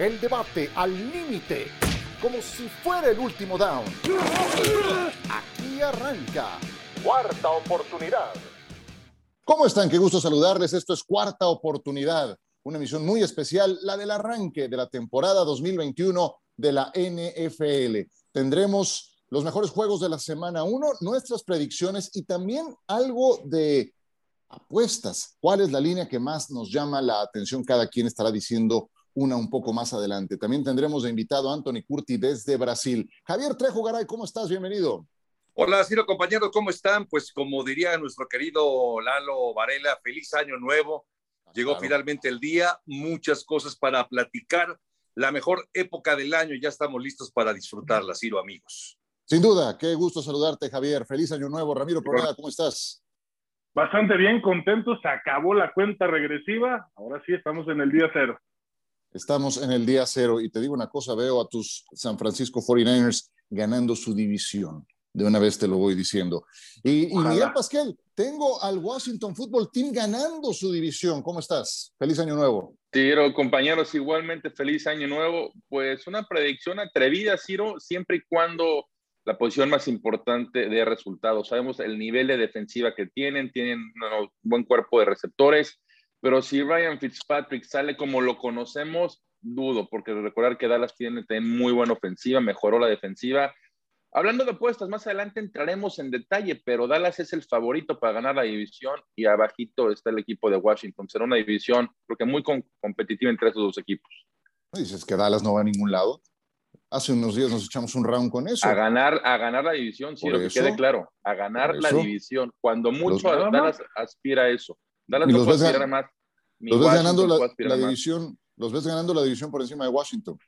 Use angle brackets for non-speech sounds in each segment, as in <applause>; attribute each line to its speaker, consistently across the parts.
Speaker 1: El debate al límite, como si fuera el último down. Aquí arranca. Cuarta oportunidad. ¿Cómo están? Qué gusto saludarles. Esto es Cuarta Oportunidad, una emisión muy especial, la del arranque de la temporada 2021 de la NFL. Tendremos los mejores juegos de la semana 1, nuestras predicciones y también algo de apuestas. ¿Cuál es la línea que más nos llama la atención? Cada quien estará diciendo una un poco más adelante. También tendremos de invitado a Anthony Curti desde Brasil. Javier Trejo Garay, ¿cómo estás? Bienvenido.
Speaker 2: Hola, Ciro, compañeros, ¿cómo están? Pues como diría nuestro querido Lalo Varela, feliz año nuevo. Llegó finalmente el día, muchas cosas para platicar. La mejor época del año, ya estamos listos para disfrutarla, Ciro, amigos.
Speaker 1: Sin duda, qué gusto saludarte, Javier. Feliz año nuevo. Ramiro Pronada, ¿cómo estás?
Speaker 3: Bastante bien, contento. Se acabó la cuenta regresiva. Ahora sí, estamos en el día cero.
Speaker 1: Estamos en el día cero y te digo una cosa, veo a tus San Francisco 49ers ganando su división. De una vez te lo voy diciendo. Y, Miguel Pasquel, tengo al Washington Football Team ganando su división. ¿Cómo estás? Feliz año nuevo.
Speaker 4: Ciro, compañeros, igualmente feliz año nuevo. Pues una predicción atrevida, Ciro, siempre y cuando la posición más importante de resultados. Sabemos el nivel de defensiva que tienen, tienen un buen cuerpo de receptores, pero si Ryan Fitzpatrick sale como lo conocemos, dudo, porque recordar que Dallas tiene, tiene muy buena ofensiva, mejoró la defensiva Hablando de apuestas, más adelante entraremos en detalle, pero Dallas es el favorito para ganar la división y abajito está el equipo de Washington. Será una división, creo que muy competitiva entre esos dos equipos.
Speaker 1: Dices que Dallas no va a ningún lado. Hace unos días nos echamos un round con eso.
Speaker 4: A ganar, a ganar la división, sí, lo que quede claro. A ganar la división. Cuando mucho Dallas aspira a eso. Dallas no puede aspirar más.
Speaker 1: Los ves ganando la división, los ves ganando la división por encima de Washington.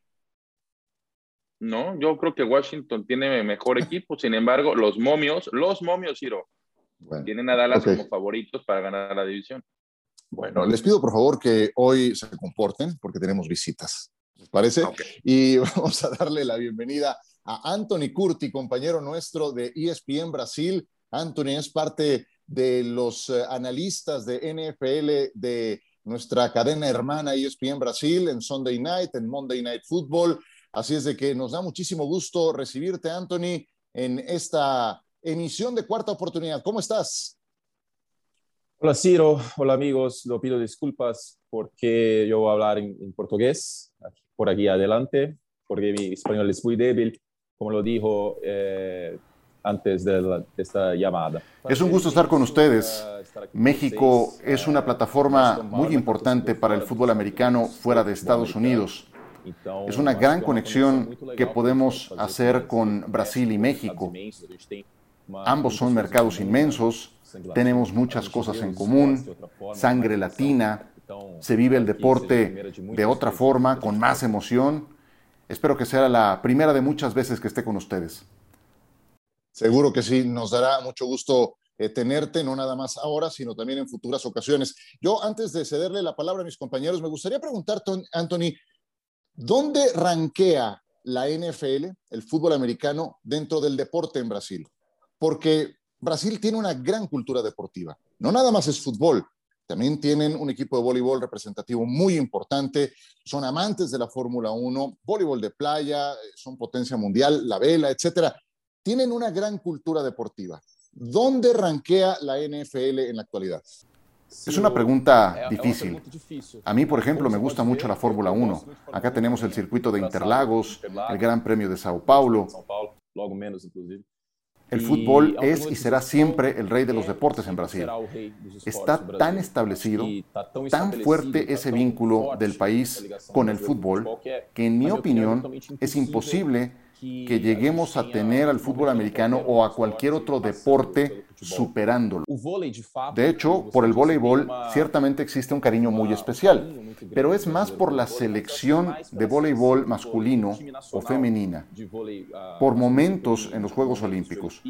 Speaker 4: No, yo creo que Washington tiene mejor equipo. Sin embargo, los momios, los momios, Ciro, tienen a Dallas como favoritos para ganar la división.
Speaker 1: Bueno, les pido por favor que hoy se comporten porque tenemos visitas. ¿Les parece? Y <laughs> vamos a darle la bienvenida a Anthony Curti, compañero nuestro de ESPN Brasil. Anthony es parte de los eh, analistas de NFL de nuestra cadena hermana ESPN Brasil en Sunday Night, en Monday Night Football Así es de que nos da muchísimo gusto recibirte, Anthony, en esta emisión de Cuarta Oportunidad. ¿Cómo estás?
Speaker 5: Hola Ciro, hola amigos, lo pido disculpas porque yo voy a hablar en, portugués por aquí adelante, porque mi español es muy débil, como lo dijo eh, antes de, esta llamada.
Speaker 1: Es un gusto estar con ustedes. México es una plataforma muy importante para el fútbol americano fuera de Estados Unidos. Es una gran conexión que podemos hacer con Brasil y México. Ambos son mercados inmensos, tenemos muchas cosas en común, sangre latina, se vive el deporte de otra forma, con más emoción. Espero que sea la primera de muchas veces que esté con ustedes. Seguro que sí, nos dará mucho gusto eh, tenerte, no nada más ahora, sino también en futuras ocasiones. Yo, antes de cederle la palabra a mis compañeros, me gustaría preguntarte, Anthony, ¿Dónde rankea la NFL, el fútbol americano, dentro del deporte en Brasil? Porque Brasil tiene una gran cultura deportiva. No nada más es fútbol, también tienen un equipo de voleibol representativo muy importante, son amantes de la Fórmula 1, voleibol de playa, son potencia mundial, la vela, etcétera. Tienen una gran cultura deportiva. ¿Dónde rankea la NFL en la actualidad? Es una pregunta difícil. A mí, por ejemplo, me gusta mucho la Fórmula 1. Acá tenemos el circuito de Interlagos, el Gran Premio de Sao Paulo. El fútbol es y será siempre el rey de los deportes en Brasil. Está tan establecido, tan fuerte ese vínculo del país con el fútbol, que en mi opinión es imposible que lleguemos a tener al fútbol americano o a cualquier otro deporte superándolo. De hecho, por el voleibol ciertamente existe un cariño muy especial, pero es más por la selección de voleibol masculino o femenina, por momentos en los Juegos Olímpicos.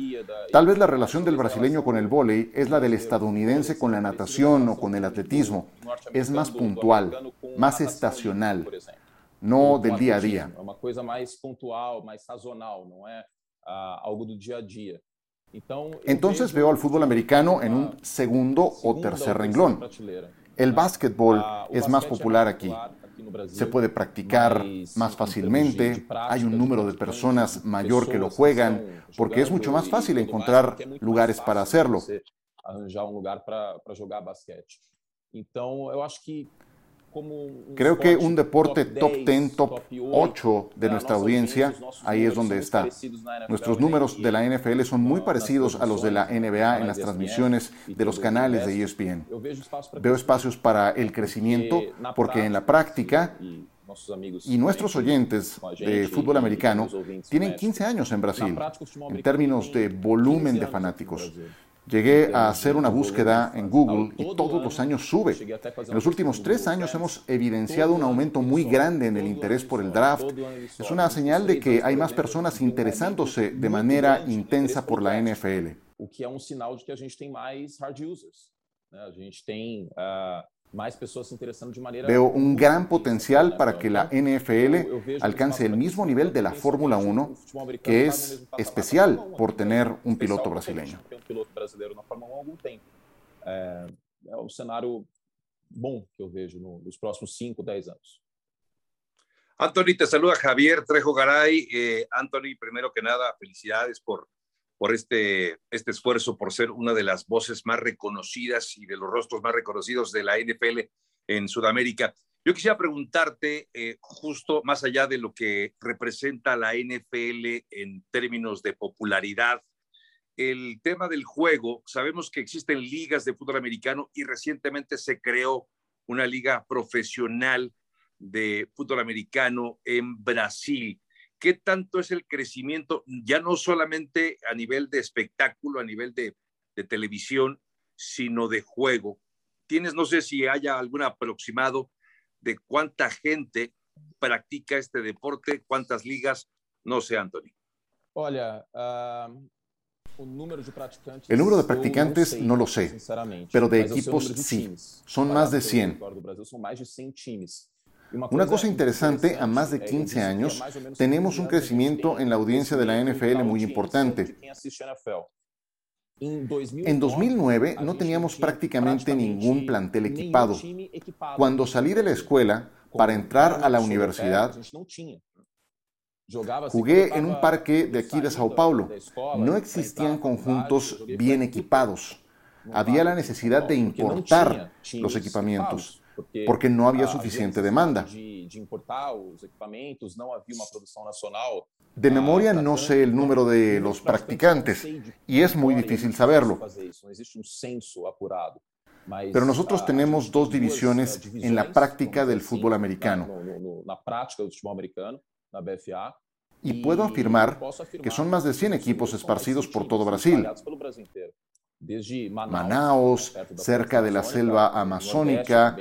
Speaker 1: Tal vez la relación del brasileño con el voleibol es la del estadounidense con la natación o con el atletismo. Es más puntual, más estacional no del a
Speaker 5: cosa más puntual, más sazonal, es algo a.
Speaker 1: Entonces veo al fútbol americano en un segundo o tercer renglón. El básquetbol es más popular aquí.
Speaker 5: se puede practicar más fácilmente, hay un número de personas mayor que lo juegan, porque es mucho más fácil encontrar lugares para hacerlo. Creo que un deporte top 10, top 8 de nuestra audiencia, ahí es donde está. Nuestros números de la NFL son muy parecidos a los de la NBA en las transmisiones de los canales de ESPN. Veo espacios para el crecimiento porque en la práctica y nuestros oyentes de fútbol americano tienen 15 años en Brasil en términos de volumen de fanáticos. Llegué a hacer una búsqueda en Google y todos los años sube. En los últimos tres años hemos evidenciado un aumento muy grande en el interés por el draft. Es una señal de que hay más personas interesándose de manera intensa por la NFL.
Speaker 6: O que es un sinal de que a gente tem mais hard users. A gente tem
Speaker 5: Veo un gran potencial para que la NFL alcance el mismo nivel de la Fórmula 1, que es especial por tener un piloto brasileño.
Speaker 6: É um cenário bom que eu vejo nos próximos 5, 10 anos.
Speaker 2: Anthony, te saluda Javier Trejo Garay. Eh, Anthony, primero que nada, felicidades por por este, este esfuerzo, por ser una de las voces más reconocidas y de los rostros más reconocidos de la NFL en Sudamérica. Yo quisiera preguntarte, eh, justo más allá de lo que representa la NFL en términos de popularidad, el tema del juego, sabemos que existen ligas de fútbol americano y recientemente se creó una liga profesional de fútbol americano en Brasil. ¿Qué tanto es el crecimiento, ya no solamente a nivel de espectáculo, a nivel de, televisión, sino de juego? Tienes, no sé si haya algún aproximado de cuánta gente practica este deporte, cuántas ligas, no sé, Anthony.
Speaker 5: Olha, el número de practicantes no lo sé, pero de equipos sí. Son más de 100. Una cosa interesante, a más de 15 años, tenemos un crecimiento en la audiencia de la NFL muy importante. En 2009 no teníamos prácticamente ningún plantel equipado. Cuando salí de la escuela para entrar a la universidad, jugué en un parque de aquí de Sao Paulo. No existían conjuntos bien equipados. Había la necesidad de importar los equipamientos porque no había suficiente demanda. De memoria no sé el número de los practicantes y es muy difícil saberlo. Pero nosotros tenemos dos divisiones en la práctica del fútbol americano. Y puedo afirmar que son más de 100 equipos esparcidos por todo Brasil. Manaus, cerca de la selva amazónica.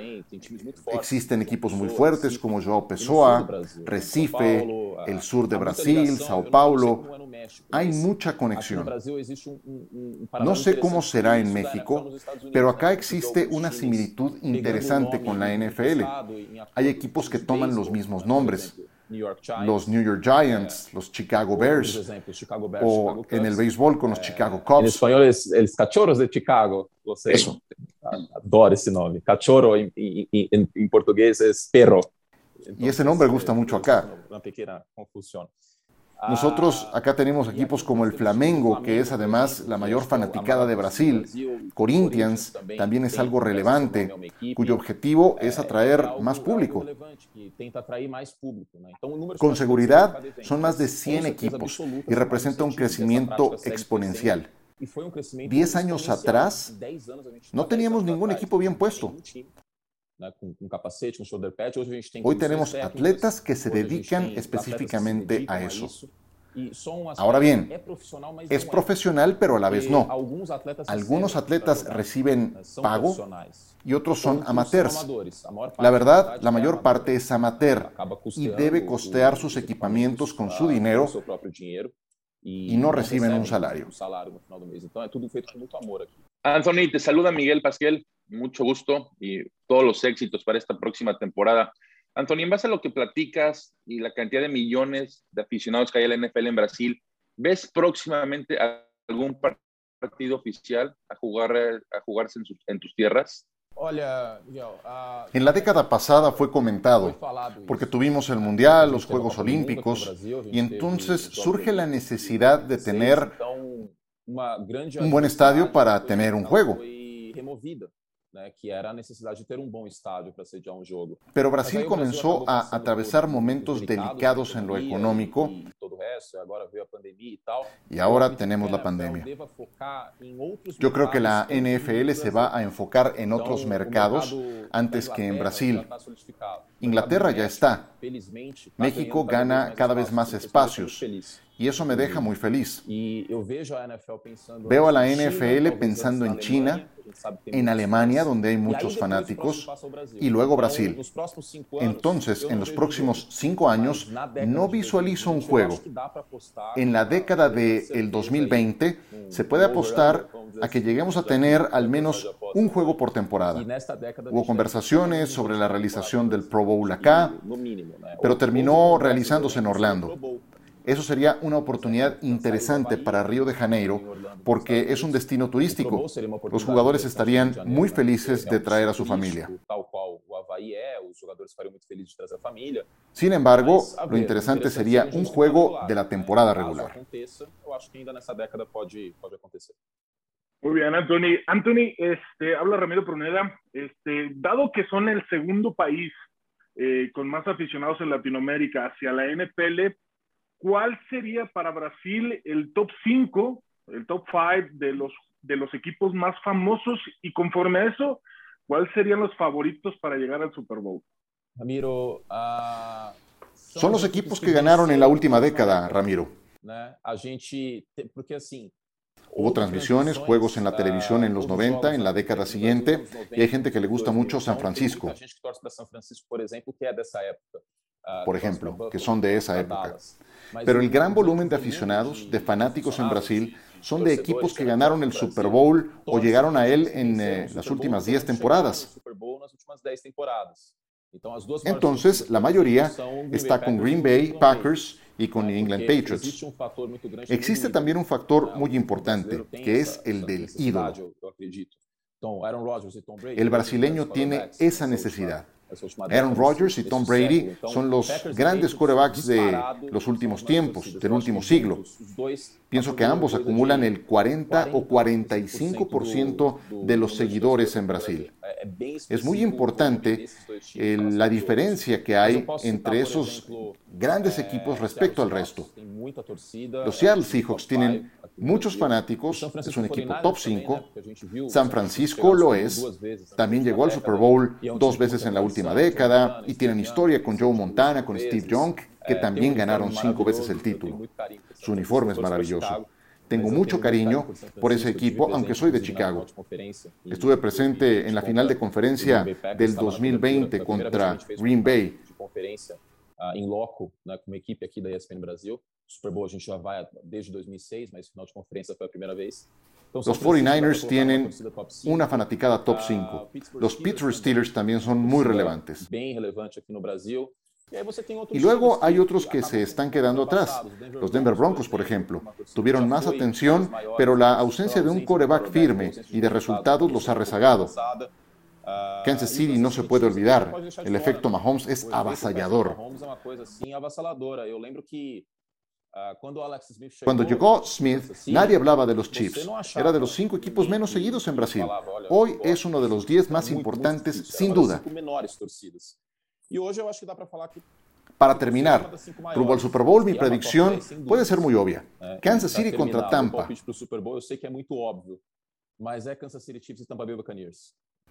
Speaker 5: Existen equipos muy fuertes como João Pessoa, Recife, el sur de Brasil, Sao Paulo. Hay mucha conexión. No sé cómo será en México, pero acá existe una similitud interesante con la NFL. Hay equipos que toman los mismos nombres los New York Giants, los Chicago Bears, o en el béisbol con los eh, Chicago Cubs.
Speaker 6: En español es los Cachorros de Chicago. Eso. Adoro ese nombre. Cachorro en, en portugués es perro.
Speaker 5: y ese nombre gusta mucho acá.
Speaker 6: Una pequeña confusión.
Speaker 5: Nosotros acá tenemos equipos como el Flamengo, que es además la mayor fanaticada de Brasil. Corinthians también es algo relevante, cuyo objetivo es atraer más público. Con seguridad son más de 100 equipos y representa un crecimiento exponencial. Diez años atrás no teníamos ningún equipo bien puesto. Hoy tenemos atletas que se dedican específicamente a eso. Ahora bien, es profesional, pero a la vez no. Algunos atletas reciben pago y otros son amateurs. La verdad, la mayor parte es amateur y debe costear sus equipamientos con su dinero y no reciben un salario.
Speaker 4: Anthony, te saluda Miguel Pasquel, mucho gusto y todos los éxitos para esta próxima temporada. Anthony, en base a lo que platicas y la cantidad de millones de aficionados que hay en la NFL en Brasil, ¿ves próximamente algún partido oficial a, jugar, a jugarse en, tus tierras?
Speaker 5: En la década pasada fue comentado, porque tuvimos el Mundial, los Juegos Olímpicos, y entonces surge la necesidad de tener un buen estadio para tener un juego. um sediar um jogo. Pero Brasil comenzó a atravesar momentos delicados en lo económico y ahora tenemos la pandemia. Yo creo que la NFL se va a enfocar en otros mercados antes que en Brasil. Inglaterra ya está. México gana cada vez más espacios y eso me deja muy feliz. Veo a la NFL pensando en China, en Alemania, donde hay muchos fanáticos, y luego Brasil. Entonces, en los próximos cinco años, no visualizo un juego. En la década del 2020, se puede apostar a que lleguemos a tener al menos un juego por temporada. Hubo conversaciones sobre la realización del Pro Bowl acá, pero terminó realizándose en Orlando. Eso sería una oportunidad interesante para Río de Janeiro porque es un destino turístico. Los jugadores estarían muy felices de traer a su familia. Sin embargo, lo interesante sería un juego de la temporada regular.
Speaker 3: Muy bien, Anthony. Anthony, este, habla Ramiro Pruneda. Este, dado que son el segundo país eh, con más aficionados en Latinoamérica hacia la NPL, ¿cuál sería para Brasil el top 5, el top 5 de los, de los equipos más famosos? Y conforme a eso, ¿cuáles serían los favoritos para llegar al Super Bowl?
Speaker 5: Ramiro, uh, son los equipos que ganaron en la última década, Ramiro. A gente, porque así, Hubo transmisiones, juegos en la televisión en los 90, en la década siguiente, y hay gente que le gusta mucho San Francisco, por ejemplo, que son de esa época. Pero el gran volumen de aficionados, de fanáticos en Brasil, son de equipos que ganaron el Super Bowl o llegaron a él en eh, las últimas 10 temporadas. Entonces, la mayoría está con Green Bay Packers y con New England Patriots. Existe también un factor muy importante, que es el del ídolo. El brasileño tiene esa necesidad. Aaron Rodgers y Tom Brady son los grandes quarterbacks de los últimos tiempos, del último siglo. Pienso que ambos acumulan el 40 o 45% de los seguidores en Brasil. Es muy importante la diferencia que hay entre esos grandes equipos respecto al resto. Los Seattle Seahawks tienen muchos fanáticos, es un equipo top 5. San Francisco lo es. También llegó al Super Bowl dos veces en la última década y tienen historia con Joe Montana, con Steve Young, que también ganaron cinco veces el título. Su uniforme es maravilloso. Tengo mucho cariño por ese equipo, aunque soy de Chicago. Estuve presente en la final de conferencia del 2020 contra Green Bay. em loco, né, como equipe aqui da ESPN Brasil. Super Bowl a gente já vai desde 2006, mas final de conferência foi a primeira vez. Los 49ers tienen una fanaticada top 5. Los Pittsburgh Steelers también son muy relevantes. Y luego hay otros que se están quedando atrás. Los Denver Broncos, por ejemplo, tuvieron más atención, pero la ausencia de un coreback firme y de resultados los ha rezagado. Kansas City no se puede olvidar. El efecto Mahomes es avasallador. Cuando llegó Smith, nadie hablaba de los Chiefs. Era de los cinco equipos menos seguidos en Brasil. Hoy es uno de los diez más importantes, sin duda. Para terminar, rumbo al Super Bowl, mi predicción puede ser muy obvia. Kansas City contra Tampa.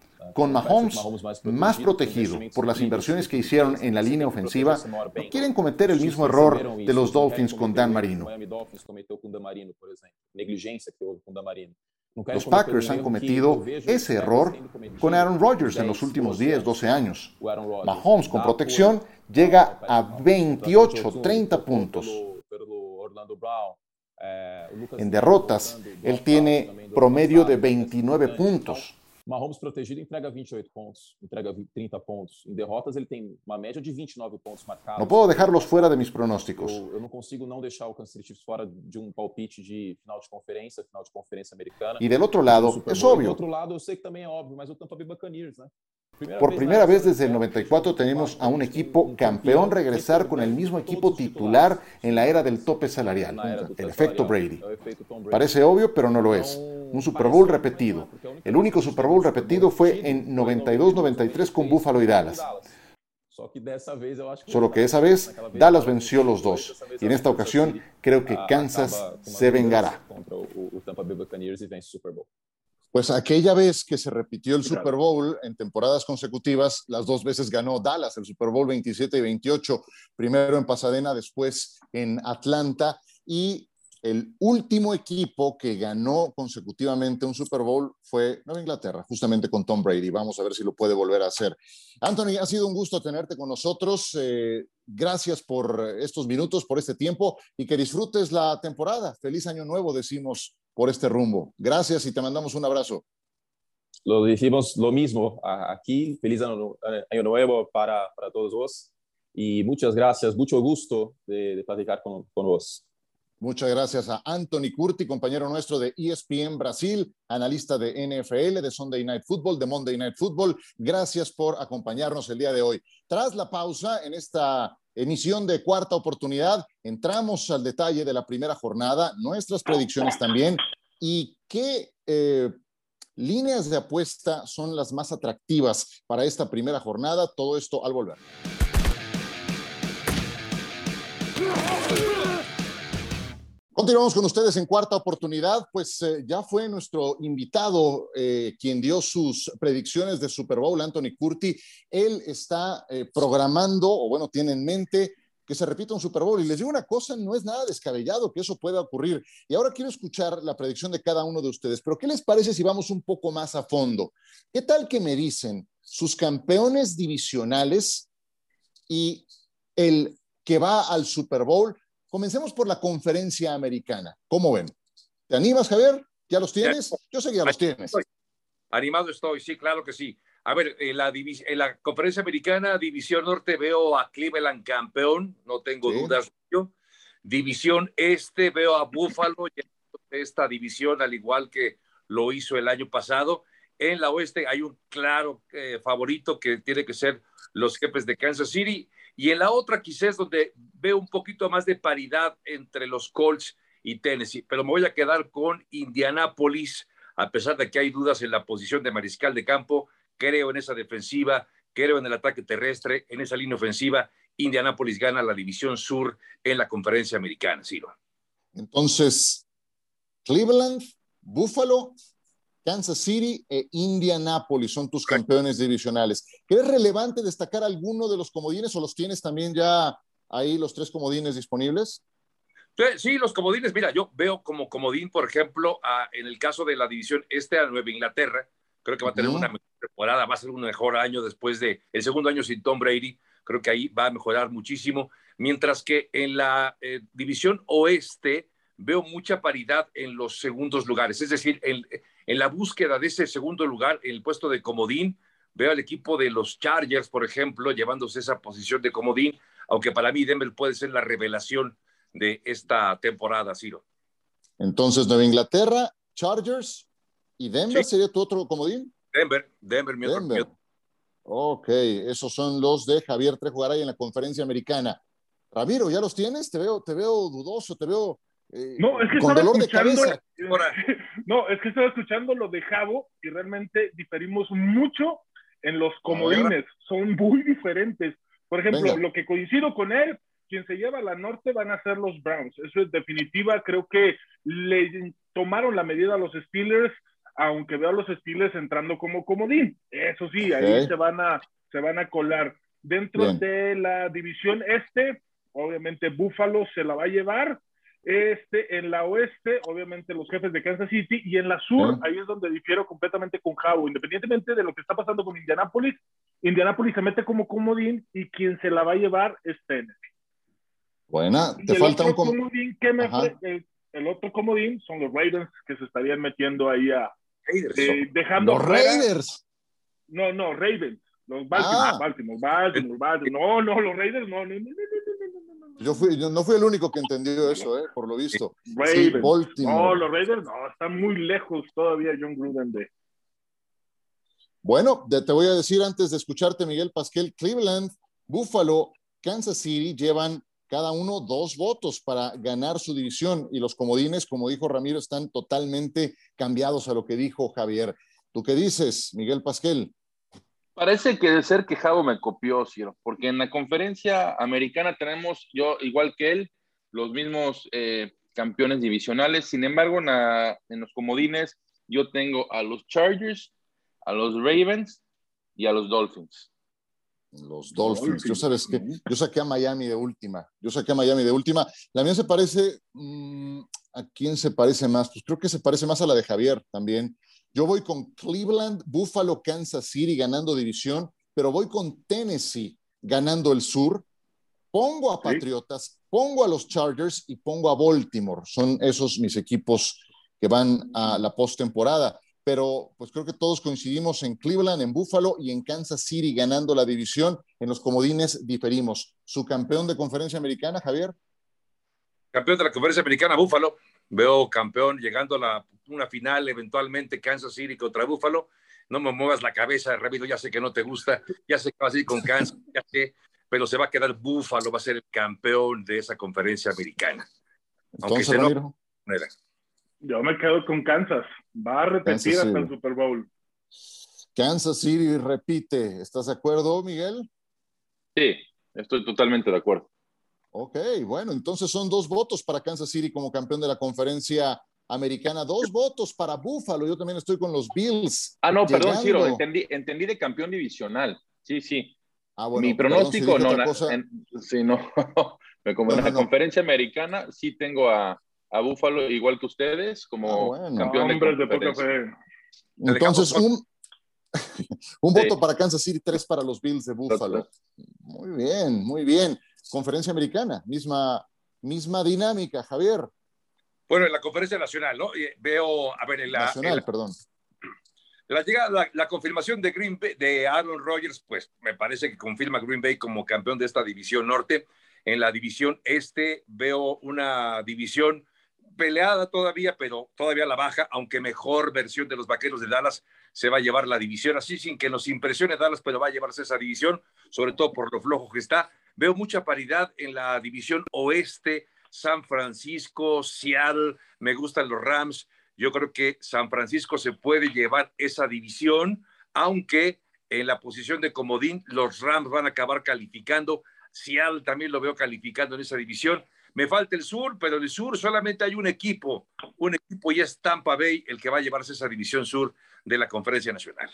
Speaker 5: Buccaneers con Mahomes más protegido por las inversiones que hicieron en la línea ofensiva, no quieren cometer el mismo error de los Dolphins con Dan Marino. Los Packers han cometido ese error con Aaron Rodgers en los últimos 10, 12 años. Mahomes con protección llega a 28, 30 puntos. En derrotas, él tiene promedio de 29 puntos.
Speaker 6: Mahomes protegido entrega 28 pontos, entrega 30 pontos. Em derrotas ele tem uma média de 29 pontos marcados.
Speaker 5: No puedo dejarlos fuera de mis pronósticos.
Speaker 6: Eu, eu não consigo não deixar o Kansas City fora de um palpite de final de conferência, final de conferência americana.
Speaker 5: Y del otro lado, es obvio.
Speaker 6: Do outro lado, eu sei que também é óbvio, mas o Tampa Bay Buccaneers, né?
Speaker 5: Por primera vez desde el 94 tenemos a un equipo campeón regresar con el mismo equipo titular en la era del tope salarial, el efecto Brady. Parece obvio, pero no lo es. Un Super Bowl repetido. El único Super Bowl repetido fue en 92-93 con Buffalo y Dallas. Solo que esa vez Dallas venció los dos. Y en esta ocasión creo que Kansas se vengará.
Speaker 1: Pues aquella vez que se repitió el Super Bowl en temporadas consecutivas, las dos veces ganó Dallas, el Super Bowl 27 y 28, primero en Pasadena, después en Atlanta, y el último equipo que ganó consecutivamente un Super Bowl fue Nueva Inglaterra, justamente con Tom Brady. Vamos a ver si lo puede volver a hacer. Anthony, ha sido un gusto tenerte con nosotros. Eh, gracias por estos minutos, por este tiempo y que disfrutes la temporada. Feliz año nuevo, decimos por este rumbo. Gracias y te mandamos un abrazo.
Speaker 6: Lo decimos lo mismo aquí. Feliz año, nuevo para, para, todos vos y muchas gracias, mucho gusto de, de platicar con, con vos.
Speaker 1: Muchas gracias a Anthony Curti, compañero nuestro de ESPN Brasil, analista de NFL, de Sunday Night Football, de Monday Night Football. Gracias por acompañarnos el día de hoy. Tras la pausa en esta emisión de cuarta oportunidad, entramos al detalle de la primera jornada, nuestras predicciones también y qué eh, líneas de apuesta son las más atractivas para esta primera jornada. Todo esto al volver. Continuamos con ustedes en cuarta oportunidad, pues eh, ya fue nuestro invitado eh, quien dio sus predicciones de Super Bowl, Anthony Curti. Él está eh, programando, o bueno, tiene en mente que se repita un Super Bowl. Y les digo una cosa, no es nada descabellado que eso pueda ocurrir. Y ahora quiero escuchar la predicción de cada uno de ustedes, pero ¿qué les parece si vamos un poco más a fondo? ¿Qué tal que me dicen sus campeones divisionales y el que va al Super Bowl? Comencemos por la conferencia americana. ¿Cómo ven? ¿Te animas, Javier? ¿Ya los tienes? Yo sé que ya los tienes.
Speaker 2: Animado estoy, sí, claro que sí. A ver, en la, en la conferencia americana, División Norte, veo a Cleveland campeón, no tengo dudas. Yo. División Este, veo a Buffalo, esta división, al igual que lo hizo el año pasado. En la Oeste hay un claro eh, favorito que tiene que ser los jefes de Kansas City y en la otra quizás donde veo un poquito más de paridad entre los Colts y Tennessee, pero me voy a quedar con Indianapolis, a pesar de que hay dudas en la posición de mariscal de campo, creo en esa defensiva, creo en el ataque terrestre, en esa línea ofensiva. Indianapolis gana la división sur en la conferencia americana, Ciro.
Speaker 1: Entonces, Cleveland, Buffalo Kansas City e Indianapolis son tus campeones divisionales. ¿Crees relevante destacar alguno de los comodines o los tienes también ya ahí los tres comodines disponibles?
Speaker 2: Sí, los comodines, mira, yo veo como comodín, por ejemplo, en el caso de la división este a Nueva Inglaterra, creo que va a tener una mejor temporada, va a ser un mejor año después de el segundo año sin Tom Brady, creo que ahí va a mejorar muchísimo, mientras que en la eh, división oeste veo mucha paridad en los segundos lugares, es decir, en, en la búsqueda de ese segundo lugar, en el puesto de comodín, veo al equipo de los Chargers, por ejemplo, llevándose esa posición de comodín, aunque para mí Denver puede ser la revelación de esta temporada, Ciro.
Speaker 1: Entonces, Nueva Inglaterra, Chargers y Denver sería tu otro comodín.
Speaker 2: Denver, Denver, mi Denver.
Speaker 1: Ok, esos son los de Javier Trejugaray en la conferencia americana. Ramiro, ¿ya los tienes? Te veo, te veo dudoso, te veo
Speaker 3: eh, no, es que con dolor de cabeza. <laughs> No, es que estaba escuchando lo de Javo y realmente diferimos mucho en los comodines. Son muy diferentes. Por ejemplo, lo que coincido con él, quien se lleva a la norte van a ser los Browns. Eso es definitiva. Creo que le tomaron la medida a los Steelers, aunque veo a los Steelers entrando como comodín. Eso sí, ahí se van a, se van a colar. Dentro de la división este, obviamente Buffalo se la va a llevar este, en la oeste, obviamente los jefes de Kansas City, y en la sur, ahí es donde difiero completamente con Javo. Independientemente de lo que está pasando con Indianapolis, Indianapolis se mete como comodín y quien se la va a llevar es Tennessee.
Speaker 1: Buena, te falta un
Speaker 3: comodín. Que me el, el, otro comodín son los Ravens que se estarían metiendo ahí a, Eh, dejando
Speaker 1: los Raiders.
Speaker 3: No, no, Ravens. Los Baltimore, ah. Baltimore, Baltimore, Baltimore. No, no, los Raiders no, no, no, no,
Speaker 1: Yo, fui, yo no fui el único que entendió eso, eh, por lo visto.
Speaker 3: Sí, Baltimore. No, los Raiders no, están muy lejos todavía John Gruden de.
Speaker 1: Bueno, te voy a decir antes de escucharte, Miguel Pasquel, Cleveland, Buffalo, Kansas City llevan cada uno dos votos para ganar su división y los comodines, como dijo Ramiro, están totalmente cambiados a lo que dijo Javier. ¿Tú qué dices, Miguel Pasquel?
Speaker 4: Parece que de ser quejado me copió, Ciro, porque en la conferencia americana tenemos, yo igual que él, los mismos eh, campeones divisionales. Sin embargo, en, en, los comodines yo tengo a los Chargers, a los Ravens y a los Dolphins.
Speaker 1: Los Dolphins. Yo sabes que yo saqué a Miami de última. Yo saqué a Miami de última. La mía se parece. Mm, ¿A quién se parece más? Pues creo que se parece más a la de Javier también. Yo voy con Cleveland, Buffalo, Kansas City ganando división, pero voy con Tennessee ganando el sur. Pongo a Patriotas, pongo a los Chargers y pongo a Baltimore. Son esos mis equipos que van a la postemporada pero pues creo que todos coincidimos en Cleveland, en Buffalo y en Kansas City ganando la división. En los comodines diferimos. ¿Su campeón de conferencia americana, Javier?
Speaker 2: Campeón de la conferencia americana, Buffalo. Veo campeón llegando a la, una final eventualmente Kansas City contra Buffalo. No me muevas la cabeza, Ramiro, ya sé que no te gusta, ya sé que vas a ir con <laughs> Kansas, ya sé, pero se va a quedar Buffalo, va a ser el campeón de esa conferencia americana.
Speaker 1: Entonces, Ramiro.
Speaker 3: Yo me quedo con Kansas. Va a repetir hasta el Super Bowl.
Speaker 1: Kansas City repite. ¿Estás de acuerdo, Miguel?
Speaker 4: Sí, estoy totalmente de acuerdo.
Speaker 1: Ok, bueno, entonces son dos votos para Kansas City como campeón de la conferencia americana, dos votos para Buffalo. Yo también estoy con los Bills.
Speaker 4: Ah, no, perdón, Ciro, entendí, entendí de campeón divisional. Sí, sí. Ah, bueno, Mi pronóstico, no, sí, no. <laughs> como en la conferencia americana, sí tengo a, a Búfalo igual que ustedes como ah, campeón de,
Speaker 1: Entonces, un, <laughs> un voto para Kansas City, tres para los Bills de Búfalo. Muy bien, muy bien. Conferencia americana, misma, misma dinámica, Javier.
Speaker 2: Bueno, en la conferencia nacional, ¿no? Veo, a ver, en la...
Speaker 1: Nacional, perdón.
Speaker 2: La, llegada, la, confirmación de Green Bay, de Aaron Rodgers, pues me parece que confirma Green Bay como campeón de esta división norte. En la división este veo una división peleada todavía, pero todavía la baja, aunque mejor versión de los Vaqueros de Dallas se va a llevar la división, así sin que nos impresione Dallas, pero va a llevarse esa división, sobre todo por lo flojo que está. Veo mucha paridad en la división oeste, San Francisco, Seattle, me gustan los Rams. Yo creo que San Francisco se puede llevar esa división, aunque en la posición de comodín los Rams van a acabar calificando. Seattle también lo veo calificando en esa división. Me falta el sur, pero en el sur solamente hay un equipo, un equipo y es Tampa Bay el que va a llevarse esa división sur de la Conferencia Nacional.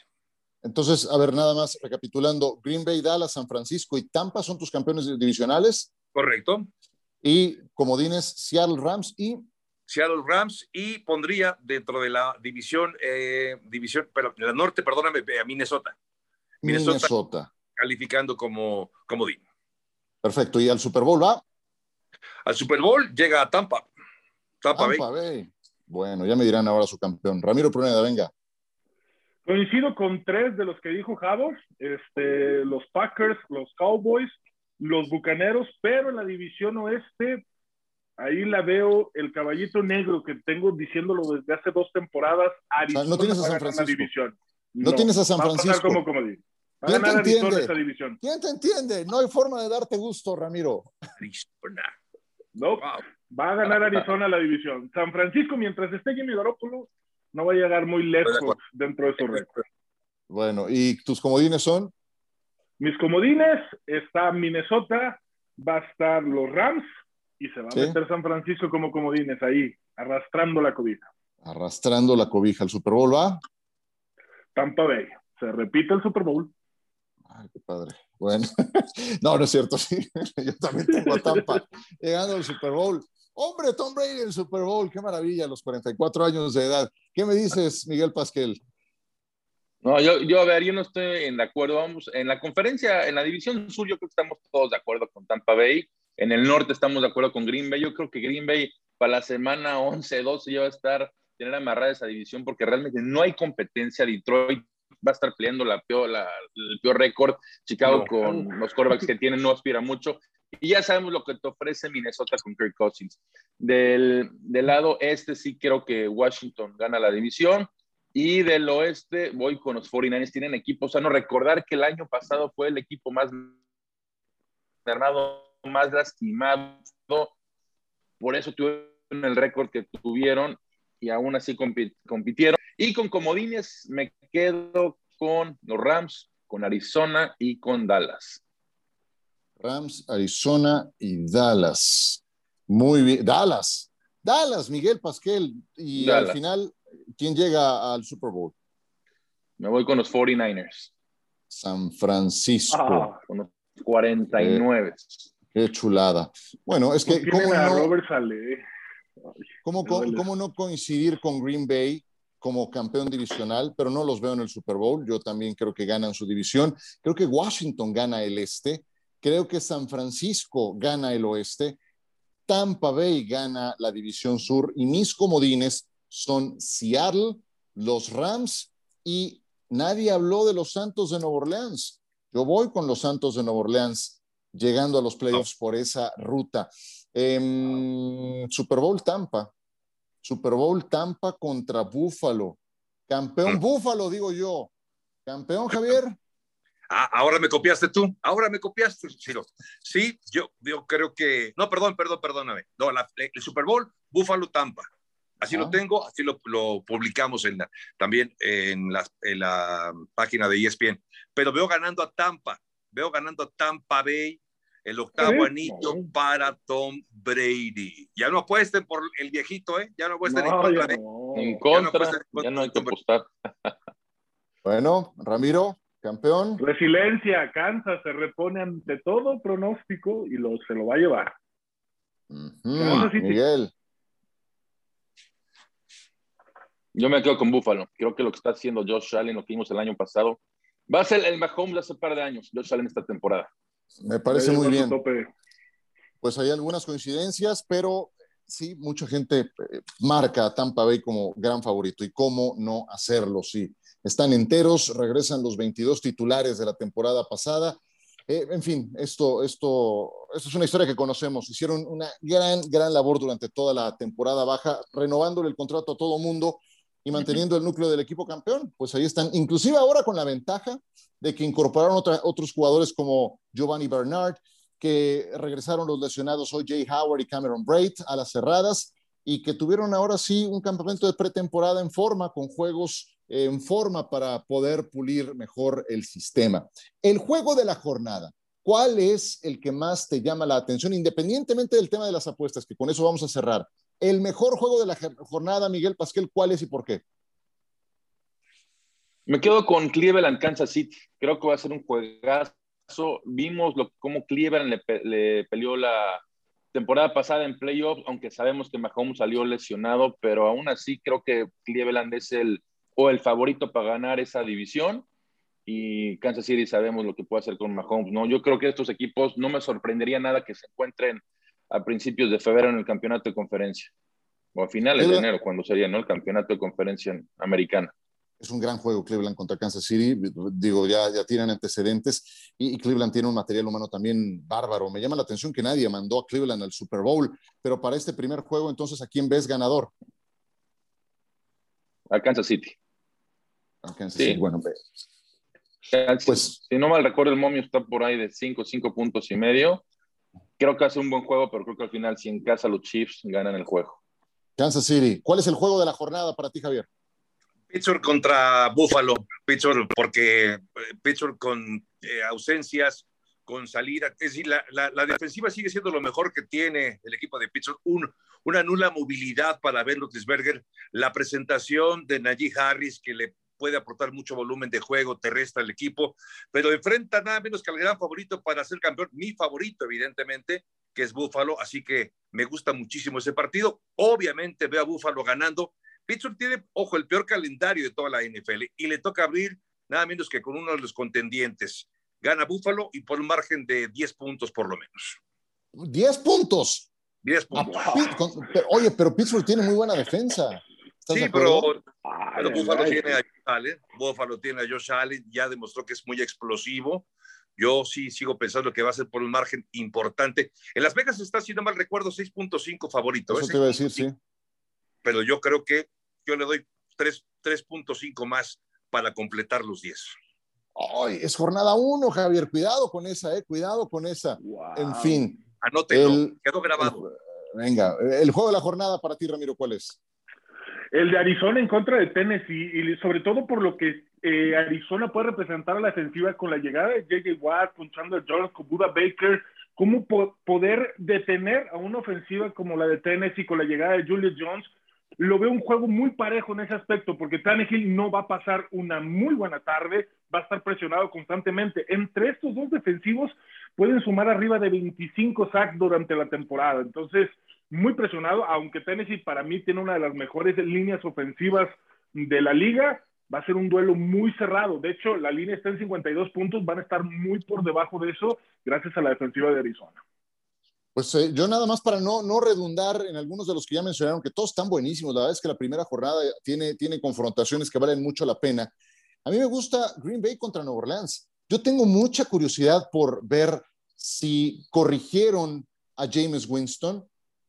Speaker 1: Entonces, a ver, nada más recapitulando, Green Bay, Dallas, San Francisco y Tampa son tus campeones divisionales.
Speaker 2: Correcto.
Speaker 1: Y comodines Seattle Rams y...
Speaker 2: Seattle Rams y pondría dentro de la división, eh, división, pero la norte, perdóname, a Minnesota.
Speaker 1: Minnesota. Minnesota.
Speaker 2: Calificando como comodín.
Speaker 1: Perfecto. ¿Y al Super Bowl va?
Speaker 2: al Super Bowl llega a Tampa.
Speaker 1: Tampa, Bay. Bueno, ya me dirán ahora su campeón. Ramiro Pruneda, venga.
Speaker 3: Coincido con tres de los que dijo Javos, este, los Packers, los Cowboys, los Bucaneros, pero en la división oeste, ahí la veo el caballito negro que tengo diciéndolo desde hace dos temporadas.
Speaker 1: Arizona no tienes a San Francisco. No, tienes a San Francisco.
Speaker 3: Como, como
Speaker 1: ¿Quién te entiende? ¿Quién te entiende? No hay forma de darte gusto, Ramiro.
Speaker 3: Arizona. No, va a ganar Arizona la división. San Francisco, mientras esté Jimmy Garoppolo, no va a llegar muy lejos dentro de su récord.
Speaker 1: Bueno, ¿y tus comodines son?
Speaker 3: Mis comodines está Minnesota, va a estar los Rams y se va a meter San Francisco como comodines ahí, arrastrando la cobija.
Speaker 1: Arrastrando la cobija. ¿El Super Bowl va?
Speaker 3: Tampa Bay. Se repite el Super Bowl.
Speaker 1: Ay, qué padre. Bueno, <laughs> no, no es cierto, sí. <laughs> Yo también tengo a Tampa llegando al Super Bowl. Hombre, Tom Brady en el Super Bowl, qué maravilla, a los 44 años de edad. ¿Qué me dices, Miguel Pasquel?
Speaker 4: No, yo, yo, a ver, yo no estoy en de acuerdo. Vamos, en la conferencia, en la división sur, yo creo que estamos todos de acuerdo con Tampa Bay. En el norte estamos de acuerdo con Green Bay. Yo creo que Green Bay para la semana 11, 12 ya va a estar tener amarrada esa división porque realmente no hay competencia. Detroit va a estar peleando la peor, el peor récord. Chicago con los quarterbacks que tienen no aspira mucho. Y ya sabemos lo que te ofrece Minnesota con Kirk Cousins. Del, del lado este sí creo que Washington gana la división. Y del oeste voy con los 49ers. Tienen equipos. O no recordar que el año pasado fue el equipo más mermado, más lastimado. Por eso tuvieron el récord que tuvieron y aún así compitieron. Y con comodines me quedo con los Rams, con Arizona y con Dallas.
Speaker 1: Rams, Arizona y Dallas. Muy bien. Dallas. Dallas, Miguel Pasquel. Y al final, ¿quién llega al Super Bowl?
Speaker 4: Me voy con los 49ers.
Speaker 1: San Francisco. Ah,
Speaker 4: con los 49.
Speaker 1: qué chulada. Bueno, es que.
Speaker 3: ¿Cómo no, Robert Sale.
Speaker 1: ¿cómo, cómo, no coincidir con Green Bay como campeón divisional, pero no los veo en el Super Bowl. Yo también creo que ganan su división. Creo que Washington gana el este. Creo que San Francisco gana el oeste. Tampa Bay gana la división sur y mis comodines son Seattle, los Rams y nadie habló de los Santos de Nueva Orleans. Yo voy con los Santos de Nueva Orleans llegando a los playoffs por esa ruta. Em, Super Bowl Tampa. Super Bowl Tampa contra Buffalo. Campeón mm. Buffalo, digo yo. Campeón Javier.
Speaker 2: Ah, ahora me copiaste tú, ahora me copiaste. Sí, yo, yo creo que, no, perdón, perdón, perdóname. No, el Super Bowl, Buffalo Tampa. Así lo ah. tengo, así lo, publicamos en también en la, en la, página de ESPN. Pero veo ganando a Tampa, veo ganando a Tampa Bay el octavo anillo para Tom Brady. Ya no apuesten por el viejito, ¿eh? Ya no apuesten en contra.
Speaker 4: En contra, ya no, hay que apostar.
Speaker 1: bueno, Ramiro, campeón.
Speaker 3: Resiliencia, Kansas se repone ante todo pronóstico y lo, se lo va a llevar.
Speaker 1: Miguel.
Speaker 4: Yo me quedo con Buffalo. Creo que lo que está haciendo Josh Allen, lo que vimos el año pasado, va a ser el Mahomes hace un par de años, Josh Allen esta temporada.
Speaker 1: Me parece muy bien. Pues hay algunas coincidencias, pero sí, mucha gente eh, marca a Tampa Bay como gran favorito y cómo no hacerlo, sí. Están enteros, regresan los 22 titulares de la temporada pasada. Eh, en fin, esto, esto, esto es una historia que conocemos. Hicieron una gran, gran labor durante toda la temporada baja, renovándole el contrato a todo mundo y manteniendo el núcleo del equipo campeón. Pues ahí están, inclusive ahora con la ventaja de que incorporaron otros jugadores como Giovanni Bernard, que regresaron los lesionados hoy Jay Howard y Cameron Braid a las cerradas y que tuvieron ahora sí un campamento de pretemporada en forma, con juegos en forma para poder pulir mejor el sistema. El juego de la jornada, ¿cuál es el que más te llama la atención, independientemente del tema de las apuestas, que con eso vamos a cerrar? El mejor juego de la jornada, Miguel Pasquel, ¿cuál es y por qué?
Speaker 4: Me quedo con Cleveland, Kansas City. Creo que va a ser un juegazo. Vimos cómo Cleveland le, peleó la temporada pasada en playoffs, aunque sabemos que Mahomes salió lesionado, pero aún así creo que Cleveland es el, o el favorito para ganar esa división. Y Kansas City sabemos lo que puede hacer con Mahomes, ¿no? Yo creo que estos equipos no me sorprendería nada que se encuentren a principios de febrero en el campeonato de conferencia, o a finales de enero, cuando sería, ¿no? El campeonato de conferencia americana
Speaker 1: es un gran juego Cleveland contra Kansas City. Digo, ya, ya tienen antecedentes y, Cleveland tiene un material humano también bárbaro. Me llama la atención que nadie mandó a Cleveland al Super Bowl, pero para este primer juego, entonces, ¿a quién ves ganador?
Speaker 4: A Kansas City.
Speaker 1: A Kansas City, bueno.
Speaker 4: Pues, si no mal recuerdo, el momio está por ahí de 5, 5 puntos y medio. Creo que hace un buen juego, pero creo que al final, si en casa los Chiefs ganan el juego.
Speaker 1: Kansas City. ¿Cuál es el juego de la jornada para ti, Javier?
Speaker 2: Pittsburgh contra Buffalo, Pittsburgh, porque eh, Pittsburgh con eh, ausencias, con salida, es decir, la, la, defensiva sigue siendo lo mejor que tiene el equipo de Pittsburgh, Un, una nula movilidad para Ben Roethlisberger, la presentación de Najee Harris que le puede aportar mucho volumen de juego terrestre al equipo, pero enfrenta nada menos que al gran favorito para ser campeón, mi favorito evidentemente, que es Buffalo, así que me gusta muchísimo ese partido. Obviamente veo a Buffalo ganando, Pittsburgh tiene, ojo, el peor calendario de toda la NFL y le toca abrir nada menos que con uno de los contendientes. Gana Buffalo y por un margen de 10 puntos por lo menos.
Speaker 1: ¿10 puntos?
Speaker 2: 10 puntos.
Speaker 1: oye, pero Pittsburgh tiene muy buena defensa.
Speaker 2: Sí, pero, pero Buffalo tiene a Josh Allen, Buffalo tiene a Josh Allen, ya demostró que es muy explosivo. Yo sí sigo pensando que va a ser por un margen importante. En Las Vegas está, si no mal recuerdo, 6.5 favorito.
Speaker 1: Eso te iba a decir, sí.
Speaker 2: Pero yo creo que yo le doy 3.5 más para completar los 10.
Speaker 1: Ay, es jornada 1, Javier. Cuidado con esa, eh. Cuidado con esa. En fin.
Speaker 2: Anótelo, quedó grabado.
Speaker 1: venga, el juego de la jornada para ti, Ramiro, ¿cuál es?
Speaker 3: El de Arizona en contra de Tennessee y sobre todo por lo que eh, Arizona puede representar a la defensiva con la llegada de J.J. Watt, con Chandler Jones, con Buda Baker, cómo poder detener a una ofensiva como la de Tennessee con la llegada de Julius Jones. Lo veo un juego muy parejo en ese aspecto porque Tannehill no va a pasar una muy buena tarde, va a estar presionado constantemente. Entre estos dos defensivos pueden sumar arriba de 25 sacks durante la temporada. Entonces, muy presionado, aunque Tennessee para mí tiene una de las mejores líneas ofensivas de la liga, va a ser un duelo muy cerrado. De hecho, la línea está en 52 puntos, van a estar muy por debajo de eso gracias a la defensiva de Arizona.
Speaker 1: Pues eh, yo nada más para no, no redundar en algunos de los que ya mencionaron, que todos están buenísimos. La verdad es que la primera jornada tiene, tiene confrontaciones que valen mucho la pena. A mí me gusta Green Bay contra Nueva Orleans. Yo tengo mucha curiosidad por ver si corrigieron a James Winston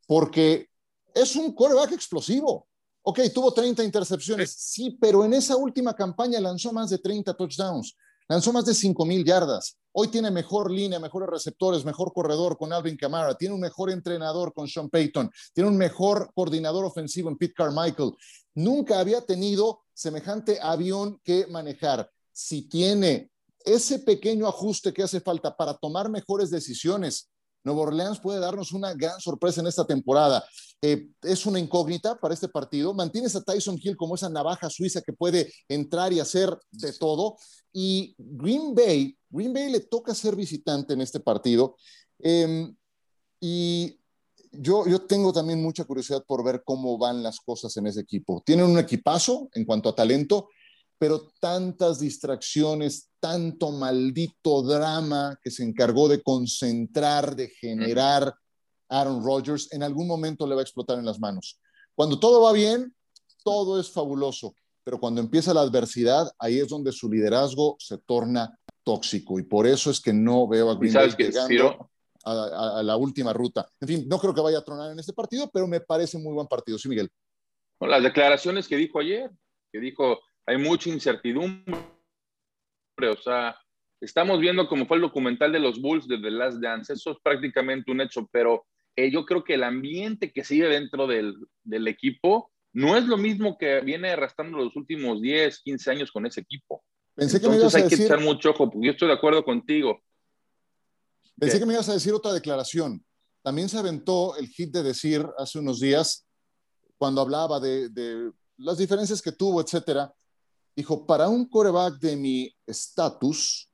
Speaker 1: porque es un coreback explosivo. Ok, tuvo 30 intercepciones, sí, pero en esa última campaña lanzó más de 30 touchdowns, lanzó más de 5 mil yardas. Hoy tiene mejor línea, mejores receptores, mejor corredor con Alvin Kamara, tiene un mejor entrenador con Sean Payton, tiene un mejor coordinador ofensivo en Pete Carmichael. Nunca había tenido semejante avión que manejar. Si tiene ese pequeño ajuste que hace falta para tomar mejores decisiones, Nuevo Orleans puede darnos una gran sorpresa en esta temporada. Eh, es una incógnita para este partido. Mantienes a Tyson Hill como esa navaja suiza que puede entrar y hacer de todo. Y Green Bay, Green Bay le toca ser visitante en este partido. Em, y yo, yo tengo también mucha curiosidad por ver cómo van las cosas en ese equipo. Tienen un equipazo en cuanto a talento, pero tantas distracciones, tanto maldito drama que se encargó de concentrar, de generar Aaron Rodgers, en algún momento le va a explotar en las manos. Cuando todo va bien, todo es fabuloso, pero cuando empieza la adversidad, ahí es donde su liderazgo se torna tóxico y por eso es que no veo a Green Bay llegando a, la última ruta. En fin, no creo que vaya a tronar en este partido, pero me parece muy buen partido. Sí, Miguel.
Speaker 4: las declaraciones que dijo ayer, que dijo hay mucha incertidumbre. O sea, estamos viendo cómo fue el documental de los Bulls de The Last Dance. Eso es prácticamente un hecho, pero eh, yo creo que el ambiente que sigue dentro del, del, equipo no es lo mismo que viene arrastrando los últimos 10, 15 años con ese equipo. Pensé que me ibas a hay que echar mucho ojo, porque yo estoy de acuerdo contigo.
Speaker 1: Pensé que me ibas a decir otra declaración. También se aventó el hit de decir hace unos días, cuando hablaba de, de las diferencias que tuvo, etcétera, Dijo, para un coreback de mi estatus,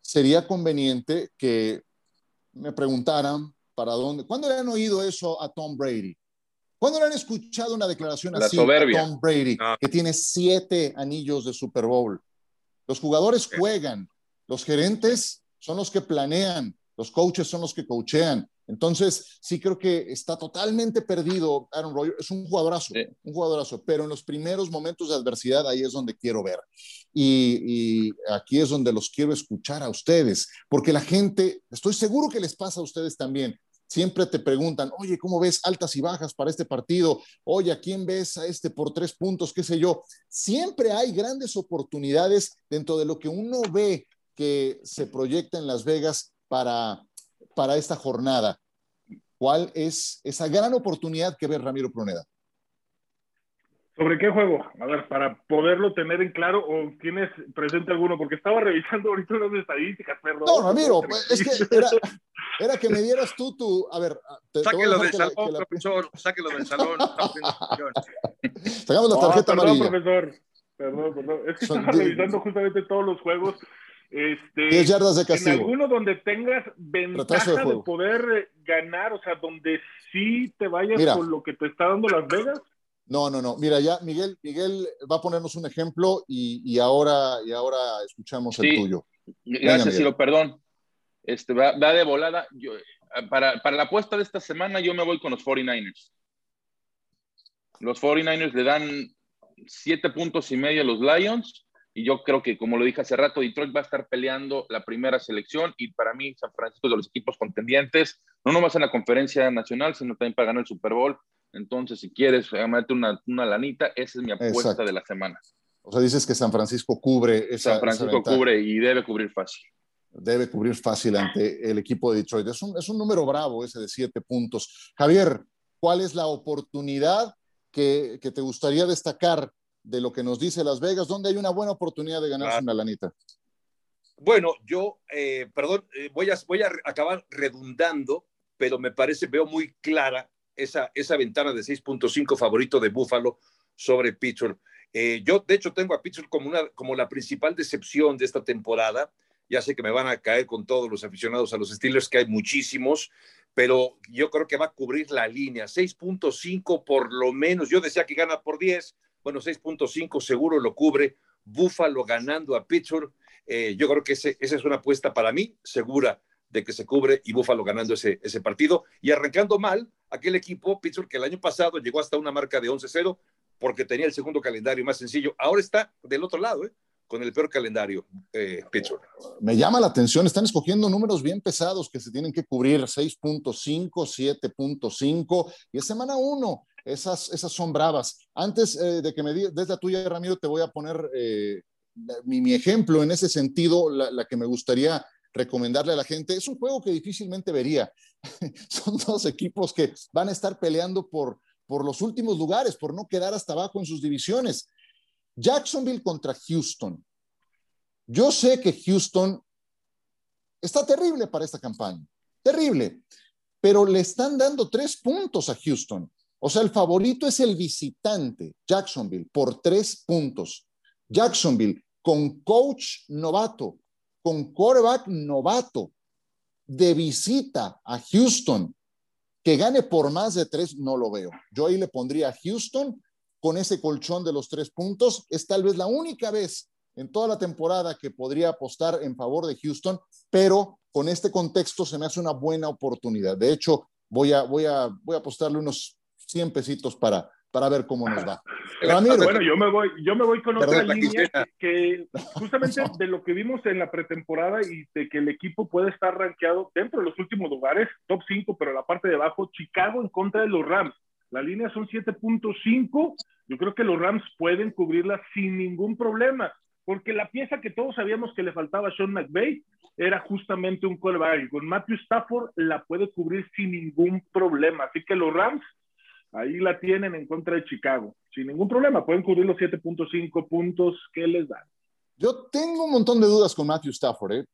Speaker 1: sería conveniente que me preguntaran para dónde. ¿Cuándo le han oído eso a Tom Brady? ¿Cuándo le han escuchado una declaración así a Tom Brady, ah. que tiene siete anillos de Super Bowl? Los jugadores juegan, los gerentes son los que planean, los coaches son los que coachean. Entonces, sí creo que está totalmente perdido Aaron Rodgers. Es un jugadorazo, un jugadorazo, pero en los primeros momentos de adversidad ahí es donde quiero ver. Y, aquí es donde los quiero escuchar a ustedes, porque la gente, estoy seguro que les pasa a ustedes también. Siempre te preguntan, oye, ¿cómo ves altas y bajas para este partido? Oye, ¿a quién ves a este por tres puntos? ¿Qué sé yo? Siempre hay grandes oportunidades dentro de lo que uno ve que se proyecta en Las Vegas para para esta jornada. ¿Cuál es esa gran oportunidad que ve Ramiro Pruneda?
Speaker 3: ¿Sobre qué juego? A ver, para poderlo tener en claro, o tienes presente alguno, porque estaba revisando ahorita las estadísticas, perdón.
Speaker 1: No, Ramiro, es que <laughs> era, que me dieras tú tu. A ver,
Speaker 2: te, sáquelo del salón, profesor, sáquelo del salón. <laughs>
Speaker 1: Sacamos la tarjeta
Speaker 3: perdón, profesor. Perdón, perdón. Es que estaba revisando justamente todos los juegos este,
Speaker 1: 10 yardas de castigo.
Speaker 3: En alguno donde tengas ventaja de, poder ganar, o sea, donde sí te vayas con lo que te está dando Las Vegas.
Speaker 1: No, no, no. Mira, ya Miguel, Miguel va a ponernos un ejemplo y, ahora, y ahora escuchamos el tuyo.
Speaker 4: Gracias, Ciro, perdón. Este, va, de volada. Yo, para, para la apuesta de esta semana yo me voy con los 49ers. Los 49ers le dan siete puntos y medio los Lions. Y yo creo que, como lo dije hace rato, Detroit va a estar peleando la primera selección. Y para mí, San Francisco es de los equipos contendientes, no nomás en la conferencia nacional, sino también para ganar el Super Bowl. Entonces, si quieres ganarte una, una lanita, esa es mi apuesta de la semana.
Speaker 1: O sea, dices que San Francisco cubre esa.
Speaker 4: San Francisco cubre y debe cubrir fácil.
Speaker 1: Debe cubrir fácil ante el equipo de Detroit. Es un, es un número bravo ese de siete puntos. Javier, ¿cuál es la oportunidad que, que, te gustaría destacar de lo que nos dice Las Vegas? ¿Dónde hay una buena oportunidad de ganarse una lanita?
Speaker 2: Bueno, yo, eh, perdón, eh, voy, a, voy a acabar redundando, pero me parece, veo muy clara esa, esa ventana de 6.5 favorito de Buffalo sobre Pittsburgh. Eh, yo, de hecho, tengo a Pittsburgh como, una, como la principal decepción de esta temporada. Ya sé que me van a caer con todos los aficionados a los Steelers, que hay muchísimos, pero yo creo que va a cubrir la línea. 6.5 por lo menos. Yo decía que gana por 10. Bueno, 6.5 seguro lo cubre. Buffalo ganando a Pittsburgh. Eh, yo creo que esa es una apuesta para mí segura de que se cubre y Buffalo ganando ese, partido. Y arrancando mal, aquel equipo, Pittsburgh, que el año pasado llegó hasta una marca de 11-0 porque tenía el segundo calendario más sencillo. Ahora está del otro lado, ¿eh? con el peor calendario, eh, Pittsburgh.
Speaker 1: Me llama la atención, están escogiendo números bien pesados que se tienen que cubrir, 6.5, 7.5, y es semana 1, esas, esas son bravas. Antes eh, de que me des la tuya, Ramiro, te voy a poner eh, mi, mi, ejemplo en ese sentido, la, la que me gustaría recomendarle a la gente. Es un juego que difícilmente vería. <laughs> Son dos equipos que van a estar peleando por, por los últimos lugares, por no quedar hasta abajo en sus divisiones. Jacksonville contra Houston. Yo sé que Houston está terrible para esta campaña, terrible, pero le están dando tres puntos a Houston. O sea, el favorito es el visitante, Jacksonville, por tres puntos. Jacksonville, con coach novato, con quarterback novato, de visita a Houston, que gane por más de tres, no lo veo. Yo ahí le pondría a Houston con ese colchón de los tres puntos. Es tal vez la única vez en toda la temporada que podría apostar en favor de Houston, pero con este contexto se me hace una buena oportunidad. De hecho, voy a, voy a, voy a apostarle unos 100 pesitos para, para ver cómo nos va. <laughs>
Speaker 3: Bueno, yo me voy, yo me voy con otra línea que, justamente <laughs> de lo que vimos en la pretemporada y de que el equipo puede estar rankeado dentro de los últimos lugares, top 5, pero la parte de abajo, Chicago en contra de los Rams. La línea son 7.5. Yo creo que los Rams pueden cubrirla sin ningún problema, porque la pieza que todos sabíamos que le faltaba a Sean McVay era justamente un callback. Con Matthew Stafford la puede cubrir sin ningún problema. Así que los Rams ahí la tienen en contra de Chicago. Sin ningún problema, pueden cubrir los 7.5 puntos que les dan.
Speaker 1: Yo tengo un montón de dudas con Matthew Stafford. ¿eh?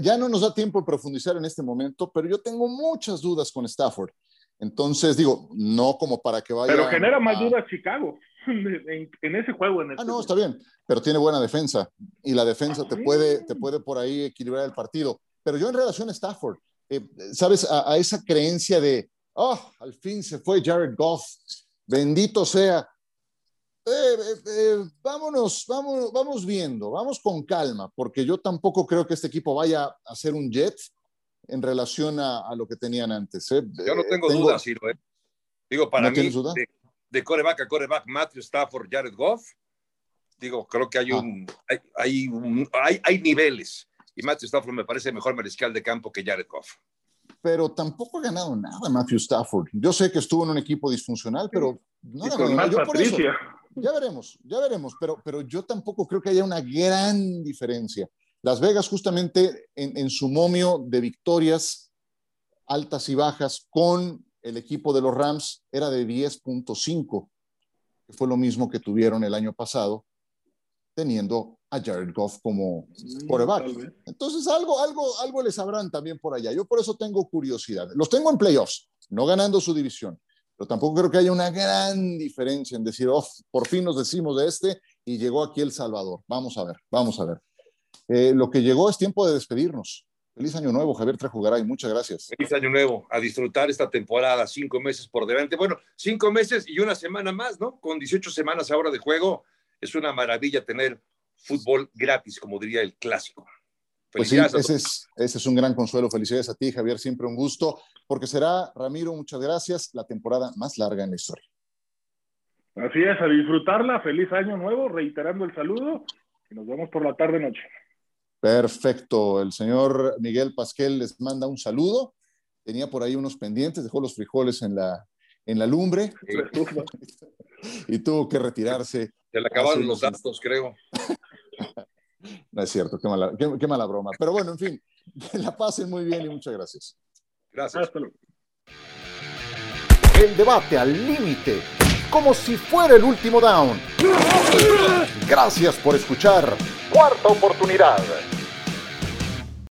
Speaker 1: Ya no nos da tiempo de profundizar en este momento, pero yo tengo muchas dudas con Stafford. Entonces, digo, no como para que vaya.
Speaker 3: Pero genera más dudas Chicago <laughs> en, ese juego. En
Speaker 1: ah, no, está bien, pero tiene buena defensa y la defensa te, puede, te puede por ahí equilibrar el partido. Pero yo en relación a Stafford, eh, ¿sabes? A, esa creencia de, oh, al fin se fue Jared Goff, bendito sea. Eh, eh, vámonos, vamos, vamos viendo, vamos con calma, porque yo tampoco creo que este equipo vaya a ser un jet en relación a, lo que tenían antes. ¿eh?
Speaker 2: Yo no tengo, dudas, Ciro. ¿eh? Digo, para mí, de, de, coreback a coreback, Matthew Stafford, Jared Goff, digo, creo que hay, ah. un, hay, hay, hay, niveles. Y Matthew Stafford me parece mejor mariscal de campo que Jared Goff.
Speaker 1: Pero tampoco ha ganado nada Matthew Stafford. Yo sé que estuvo en un equipo disfuncional, pero no ha ganado nada. Yo por eso, ya veremos, ya veremos, pero, pero yo tampoco creo que haya una gran diferencia. Las Vegas justamente en, su momio de victorias altas y bajas con el equipo de los Rams era de 10.5, que fue lo mismo que tuvieron el año pasado, teniendo a Jared Goff como coreback. Entonces algo, algo, algo les sabrán también por allá. Yo por eso tengo curiosidad. Los tengo en playoffs, no ganando su división, pero tampoco creo que haya una gran diferencia en decir, oh, por fin nos decimos de este y llegó aquí El Salvador. Vamos a ver, vamos a ver. Eh, lo que llegó es tiempo de despedirnos. Feliz año nuevo, Javier Trajugaray. Muchas gracias.
Speaker 2: Feliz año nuevo. A disfrutar esta temporada, cinco meses por delante. Bueno, cinco meses y una semana más, ¿no? Con 18 semanas ahora de juego. Es una maravilla tener fútbol gratis, como diría el clásico.
Speaker 1: Pues sí, ese es, ese es un gran consuelo. Felicidades a ti, Javier. Siempre un gusto, porque será, Ramiro, muchas gracias, la temporada más larga en la historia.
Speaker 3: Así es, a disfrutarla. Feliz año nuevo, reiterando el saludo. Y nos vemos por la tarde-noche.
Speaker 1: Perfecto. El señor Miguel Pasquel les manda un saludo. Tenía por ahí unos pendientes, dejó los frijoles en la, en la lumbre <laughs> y tuvo que retirarse.
Speaker 2: Se le acabaron los datos, creo. <laughs>
Speaker 1: no es cierto, qué mala, qué, mala, broma. Pero bueno, en fin, que <laughs> la pasen muy bien y muchas gracias.
Speaker 2: Gracias.
Speaker 6: El debate al límite, como si fuera el último down. Gracias por escuchar. Cuarta oportunidad.